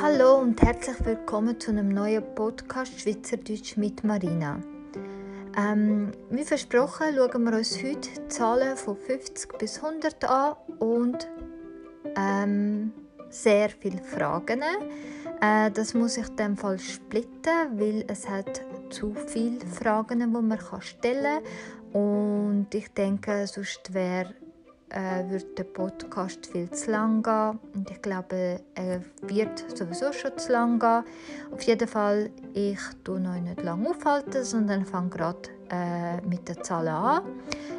Hallo und herzlich willkommen zu einem neuen Podcast Schweizerdeutsch mit Marina. Ähm, wie versprochen schauen wir uns heute Zahlen von 50 bis 100 an und ähm, sehr viele Fragen. Äh, das muss ich in dem Fall splitten, weil es hat zu viele Fragen, die man stellen kann. Und ich denke, sonst wäre äh, wird der Podcast viel zu lang gehen. Und ich glaube, er wird sowieso schon zu lang gehen. Auf jeden Fall, ich tue noch nicht lange aufhalten, sondern fange gerade äh, mit den Zahlen an.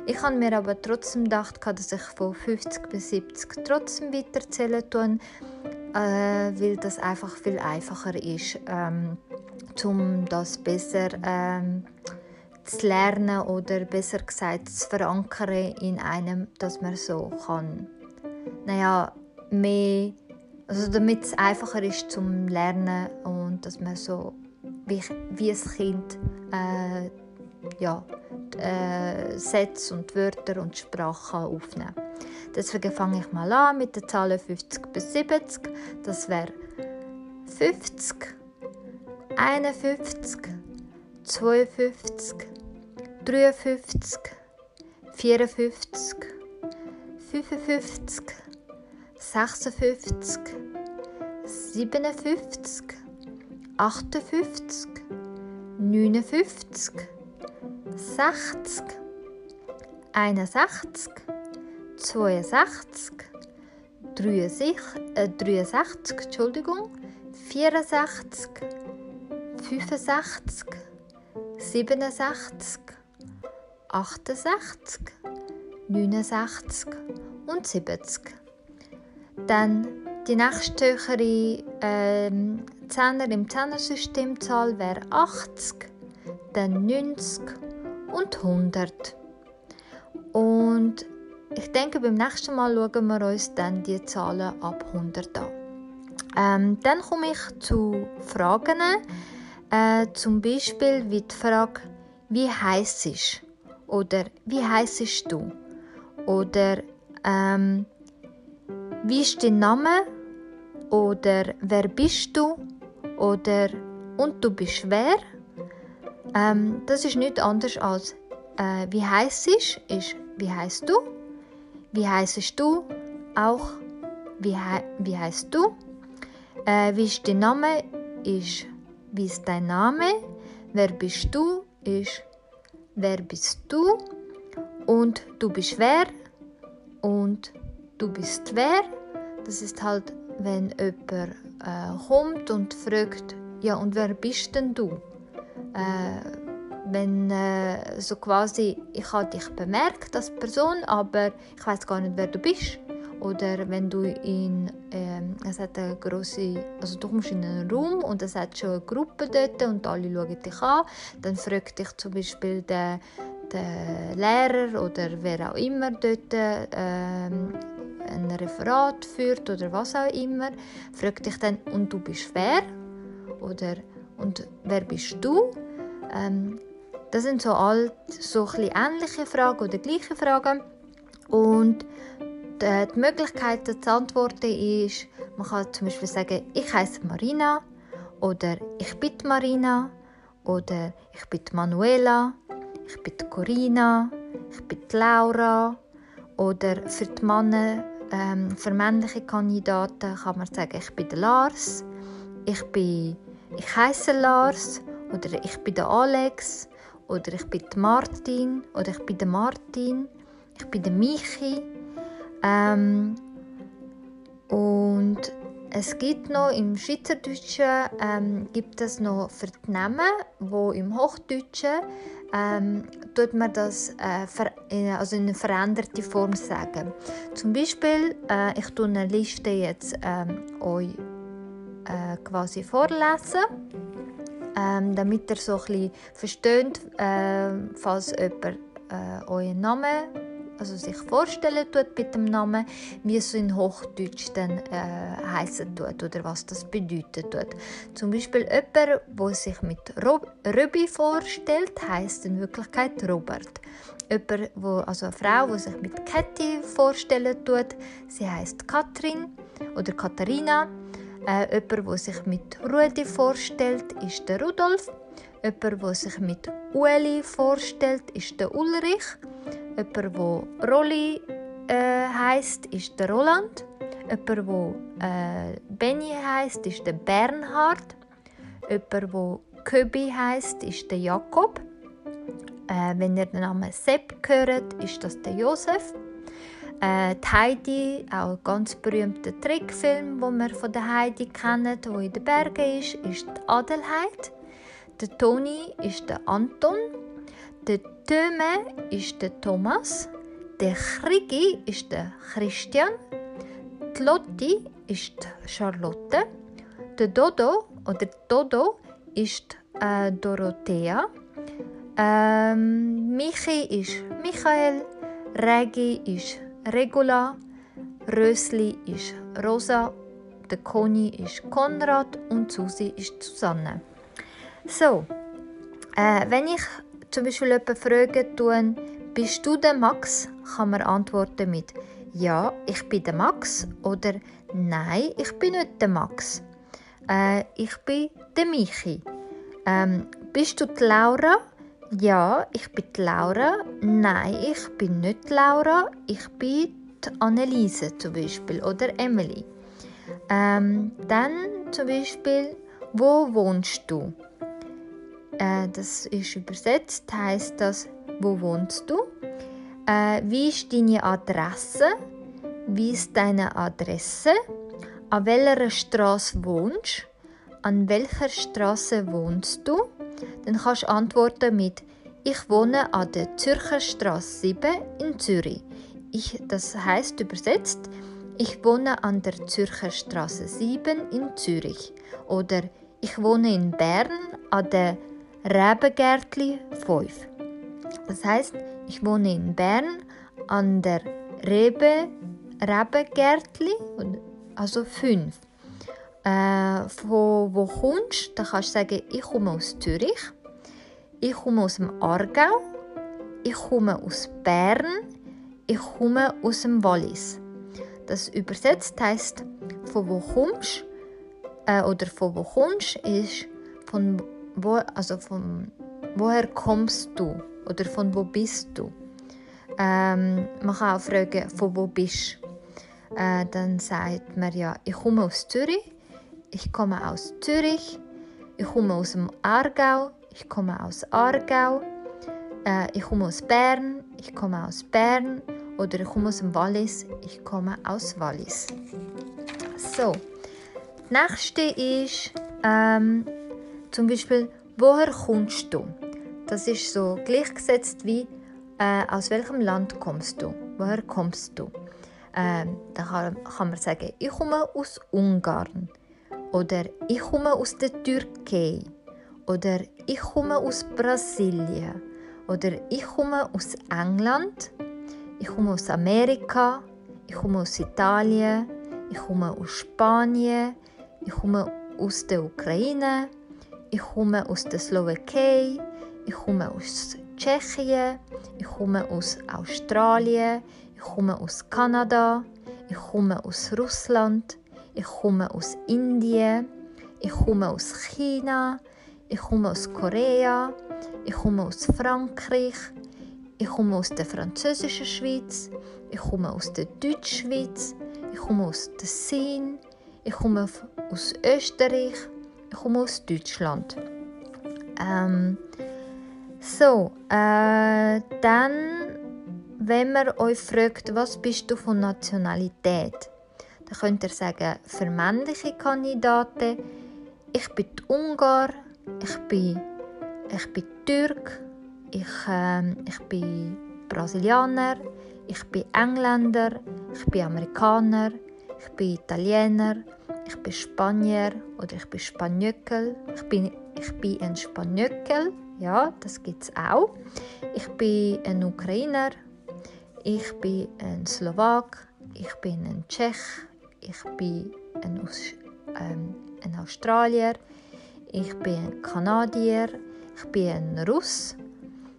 Ich habe mir aber trotzdem gedacht, dass ich von 50 bis 70 trotzdem weiterzählen tue, äh, weil das einfach viel einfacher ist, ähm, um das besser ähm, zu lernen oder besser gesagt zu verankern in einem, dass man so kann, naja, mehr, also damit es einfacher ist zum Lernen und dass man so wie, wie ein Kind äh, ja, äh, Sätze und Wörter und Sprachen aufnehmen Deswegen fange ich mal an mit den Zahlen 50 bis 70. Das wäre 50, 51, 52, 53, 54, 55, 56, 57, 58, 59, 60, 61, 62, 63, äh, 63 Entschuldigung, 64, 65, 67, 68, 69 und 70. Dann die nächsthöhere ähm, Zehner im Zehnersystemzahl wäre 80, dann 90 und 100. Und ich denke, beim nächsten Mal schauen wir uns dann die Zahlen ab 100 an. Ähm, dann komme ich zu Fragen. Äh, zum Beispiel wie die Frage, wie heißt es? Oder wie heißt du? Oder ähm, wie ist dein Name? Oder wer bist du? Oder und du bist wer? Ähm, das ist nicht anders als äh, wie heißt es? Ist wie heißt du? Wie heißt du? Auch wie, he wie heißt du? Äh, wie ist dein Name? Ist wie ist dein Name? Wer bist du? Ist wer bist du? Und du bist wer? Und du bist wer? Das ist halt, wenn jemand äh, kommt und fragt, ja, und wer bist denn du? Äh, wenn äh, so quasi, ich habe dich bemerkt als Person, aber ich weiß gar nicht, wer du bist. Oder wenn du in, ähm, es hat eine grosse, also du kommst in einen Raum und es hat schon eine Gruppe dort und alle schauen dich an, dann fragt dich zum Beispiel der, der Lehrer oder wer auch immer dort ähm, ein Referat führt oder was auch immer, fragt dich dann, und du bist wer? Oder, und wer bist du? Ähm, das sind so, alt, so ein ähnliche Fragen oder gleiche Fragen. Und die, die Möglichkeit zu antworten ist, man kann zum Beispiel sagen, ich heiße Marina oder ich bin Marina oder ich bin Manuela, ich bin Corina, ich bin Laura oder für die Männer, ähm, für männliche Kandidaten kann man sagen, ich bin Lars, ich bin, ich heiße Lars oder ich bin der Alex oder ich bin Martin oder ich bin der Martin, ich bin der Michi. Ähm, und es gibt noch im Schweizerdeutschen ähm, gibt es noch Namen, wo im Hochdeutschen ähm, tut man das äh, ver also in eine veränderte Form sagen. Zum Beispiel, äh, ich tue eine Liste jetzt ähm, euch äh, quasi vorlesen ähm, damit ihr so ein versteht, äh, falls jemand äh, euren Namen also sich vorstellen tut mit dem Namen, wie es in Hochdeutsch dann äh, heißen tut oder was das bedeuten tut. Zum Beispiel jemand, der sich mit Rob vorstellt, heißt in Wirklichkeit Robert. Jemand, wo, also eine Frau, die sich mit Katie vorstellen tut, sie heißt Katrin oder Katharina. Äh, jemand, der sich mit Rudi vorstellt, ist der Rudolf. Jemand, der sich mit Ueli vorstellt, ist der Ulrich. Jemand, der Rolli äh, heisst, ist der Roland. Jemand, der äh, Benny heisst, ist der Bernhard. Jemand, der Köbi heisst, ist der Jakob. Äh, wenn ihr den Namen Sepp hört, ist das der Josef. Äh, Heidi, auch ein ganz berühmter Trickfilm, den wir von der Heidi kennen, wo in den Bergen ist, ist die Adelheid. Der Toni ist der Anton. Der Töme ist der Thomas. Der Krigi ist der Christian. Die Lotti ist die Charlotte. Der Dodo oder Dodo ist äh, Dorothea. Ähm, Michi ist Michael. Regi ist Regula. Rösli ist Rosa. Der Conny ist Konrad und Susi ist Susanne. So, äh, wenn ich zum Beispiel jemanden frage, bist du der Max, kann man antworten mit Ja, ich bin der Max oder Nein, ich bin nicht der Max. Äh, ich bin der Michi. Ähm, bist du die Laura? Ja, ich bin die Laura. Nein, ich bin nicht Laura. Ich bin die Anneliese zum Beispiel oder Emily. Ähm, dann zum Beispiel, wo wohnst du? Äh, das ist übersetzt, heißt das, wo wohnst du? Äh, wie ist deine Adresse? Wie ist deine Adresse? An welcher Straße wohnst? An welcher Straße wohnst du? Dann kannst du antworten mit Ich wohne an der Zürcher Straße 7 in Zürich. Ich, das heißt übersetzt Ich wohne an der Zürcher Straße 7 in Zürich. Oder Ich wohne in Bern an der Rebengärtli 5. Das heißt, ich wohne in Bern an der Rebe, Rebengärtli, also 5. Äh, von wo kommst? Dann kannst du sagen, ich komme aus Zürich, ich komme aus dem Aargau, ich komme aus Bern, ich komme aus dem Wallis. Das übersetzt heißt, von wo kommst äh, oder von wo kommst ist von wo, also von woher kommst du oder von wo bist du? Ähm, man kann auch fragen, von wo bist? Äh, dann sagt man ja, ich komme aus Zürich, ich komme aus Zürich, ich komme aus dem Aargau, ich komme aus Aargau, äh, ich komme aus Bern, ich komme aus Bern oder ich komme aus dem Wallis, ich komme aus Wallis. So, nächste ist ähm, zum Beispiel, woher kommst du? Das ist so gleichgesetzt wie, äh, aus welchem Land kommst du? Woher kommst du? Ähm, dann kann, kann man sagen, ich komme aus Ungarn. Oder ich komme aus der Türkei. Oder ich komme aus Brasilien. Oder ich komme aus England. Ich komme aus Amerika. Ich komme aus Italien. Ich komme aus Spanien. Ich komme aus der Ukraine. Ich komme aus der Slowakei, ich komme aus Tschechien, ich komme aus Australien, ich komme aus Kanada, ich komme aus Russland, ich komme aus Indien, ich komme aus China, ich komme aus Korea, ich komme aus Frankreich, ich komme aus der französischen Schweiz, ich komme aus der Deutschschweiz, ich komme aus Seen, ich komme aus Österreich, ich komme aus Deutschland. Ähm, so, äh, dann, wenn man euch fragt, was bist du von Nationalität, dann könnt ihr sagen, für männliche Kandidaten, ich bin Ungar, ich bin, ich bin Türk, ich, äh, ich bin Brasilianer, ich bin Engländer, ich bin Amerikaner, ich bin Italiener, ich bin Spanier oder ich bin Spanjöckel. Ich bin, ich bin ein Spanjöckel, ja, das gibt es auch. Ich bin ein Ukrainer. Ich bin ein Slowak, ich bin ein Tschech, ich bin ein, Aus ähm, ein Australier, ich bin ein Kanadier, ich bin ein Russ,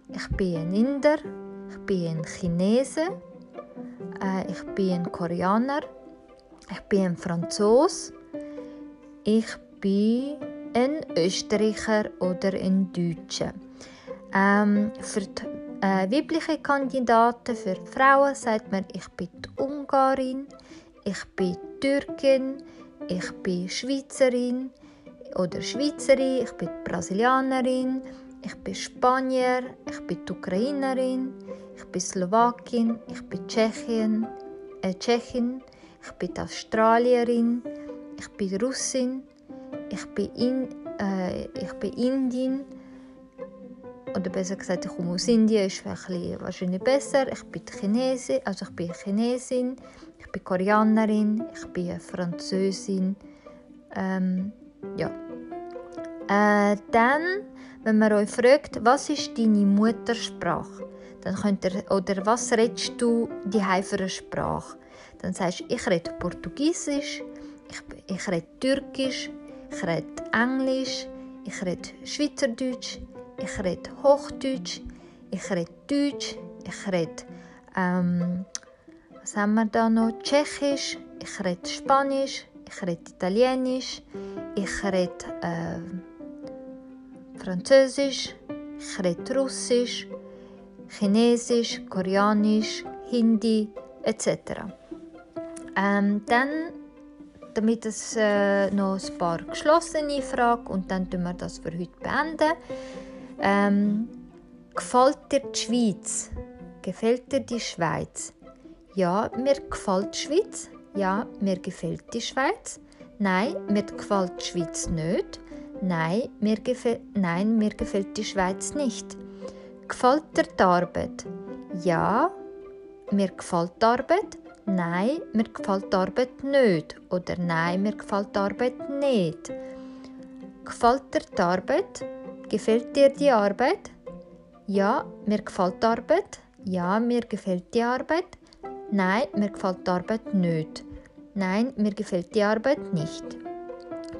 ich bin ein Inder, ich bin ein Chinese, äh, ich bin ein Koreaner, ich bin ein Franzos, ich bin ein Österreicher oder ein Deutscher. Ähm, für die äh, weibliche Kandidaten für Frauen sagt man, ich bin Ungarin, ich bin Türkin, ich bin Schweizerin oder Schweizerin, ich bin Brasilianerin, ich bin Spanier, ich bin Ukrainerin, ich bin Slowakin, ich bin Tschechien, äh, Tschechin, ich bin Australierin, ich bin Russin, ich bin, in, äh, ich bin Indien, oder besser gesagt, ich komme aus Indien, ist wahrscheinlich besser. Ich bin Chinesin, also ich bin Chinesin, ich bin Koreanerin, ich bin Französin. Ähm, ja. Äh, dann, wenn man euch fragt, was ist deine Muttersprache, dann könnt ihr, oder was redest du die eine Sprache? Dann sagst du, ich rede Portugiesisch, ich, ich rede Türkisch, ich rede Englisch, ich rede Schweizerdeutsch, ich rede Hochdeutsch, ich rede Deutsch, ich rede, ähm, was haben wir da noch? Tschechisch, ich rede Spanisch, ich rede Italienisch, ich rede äh, Französisch, ich rede Russisch, Chinesisch, Koreanisch, Hindi etc. Ähm, dann, damit es äh, noch ein paar geschlossene Fragen und dann tun wir das für heute beenden. Ähm, gefällt dir die Schweiz? Gefällt dir die Schweiz? Ja, mir gefällt die Schweiz. Ja, mir gefällt die Schweiz. Nein, mir gefällt die Schweiz nicht. Nein, mir, nein, mir gefällt die Schweiz nicht. Gefällt dir die Arbeit? Ja, mir gefällt die Arbeit. Nein, mir gefällt die Arbeit nicht. Oder nein, mir gefällt die Arbeit nicht. Gefällt dir die Arbeit? Gefällt dir die Arbeit? Ja, mir gefällt die Arbeit. Ja, mir gefällt die Arbeit. Nein, mir gefällt die Arbeit nicht. Nein, mir gefällt die Arbeit nicht.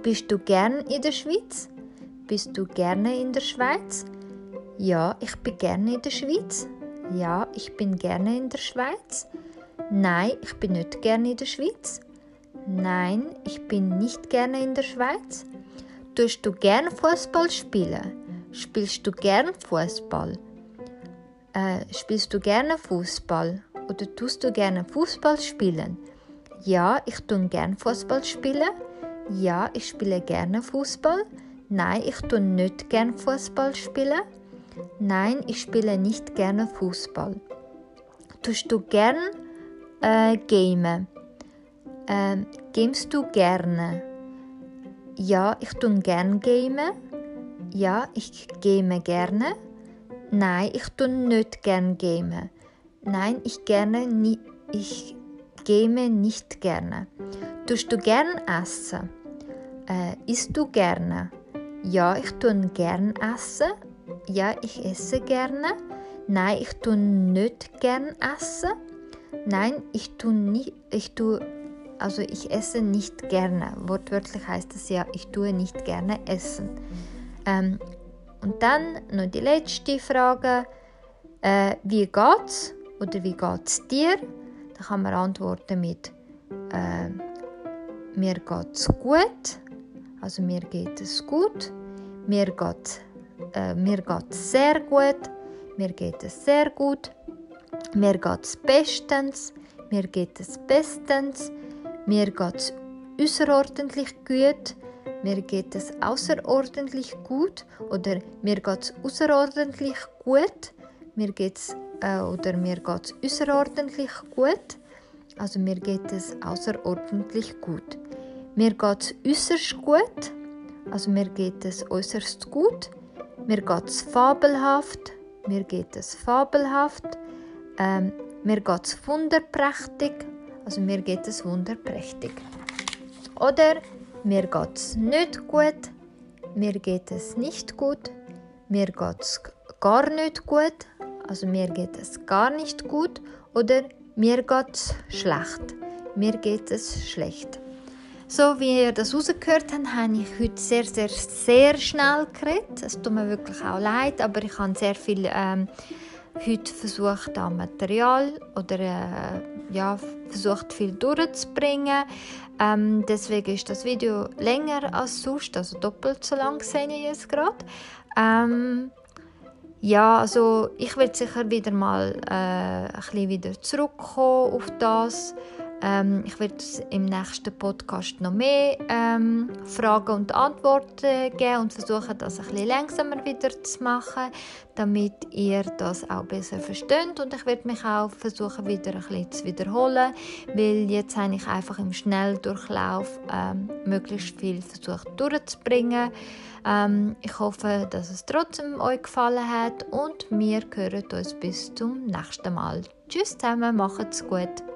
Bist du gern in der Schweiz? Bist du gerne in der Schweiz? Ja, ich bin gerne in der Schweiz. Ja, ich bin gerne in der Schweiz. Nein, ich bin nicht gerne in der Schweiz. Nein, ich bin nicht gerne in der Schweiz. Tust du gern Fußball spielen? Spielst du gern Fußball? Äh, spielst du gerne Fußball? Oder tust du gerne Fußball spielen? Ja, ich tue gern Fußball spielen. Ja, ich spiele gerne Fußball. Nein, ich tue nicht gern Fußball spielen. Nein, ich spiele nicht gerne Fußball. Tust du gern äh, gamen? Äh, gamest du gerne? Ja, ich tue gern gamen. Ja, ich game gerne. Nein, ich tue nicht gern game. Nein, ich gerne nie, ich game nicht gerne. Tust du gern essen? Äh, isst du gerne? Ja, ich tue gern essen. Ja, ich esse gerne. Nein, ich tue nicht gern essen. Nein, ich tue nicht, ich tue also ich esse nicht gerne. Wortwörtlich heißt es ja, ich tue nicht gerne essen. Ähm, und dann noch die letzte Frage. Äh, wie geht's? Oder wie geht's dir? Da kann man antworten mit äh, mir geht's gut. Also mir geht es gut. Mir geht äh, mir geht's sehr gut. Mir geht es sehr gut. Mir geht's bestens. Mir geht es bestens. Mir geht es außerordentlich gut, mir geht es außerordentlich gut oder mir geht es außerordentlich gut, mir geht's äh, oder mir geht es außerordentlich gut, also mir geht es außerordentlich gut. Mir geht es äußerst gut, also mir geht es äußerst gut. Mir geht es fabelhaft, mir geht es fabelhaft. Ähm, mir geht es wunderprächtig, also mir geht es wunderprächtig. Oder mir geht es nicht gut, mir geht es nicht gut, mir geht es gar nicht gut, also mir geht es gar nicht gut oder mir geht's schlecht, mir geht es schlecht. So wie ihr das rausgehört habt, habe ich heute sehr, sehr, sehr schnell geredet. Es tut mir wirklich auch leid, aber ich habe sehr viel ähm, heute versucht, an Material oder äh, ja, versucht, viel durchzubringen. Ähm, deswegen ist das Video länger als sonst, also doppelt so lang sehe ich jetzt gerade. Ähm, ja, also ich werde sicher wieder mal äh, ein bisschen wieder zurückkommen auf das. Ähm, ich werde im nächsten Podcast noch mehr ähm, Fragen und Antworten geben und versuchen, das ein bisschen langsamer wieder zu machen, damit ihr das auch besser versteht. Und ich werde mich auch versuchen, wieder ein bisschen zu wiederholen, weil jetzt habe ich einfach im Schnelldurchlauf ähm, möglichst viel versucht durchzubringen. Ähm, ich hoffe, dass es trotzdem euch gefallen hat und wir hören uns bis zum nächsten Mal. Tschüss zusammen, macht's gut.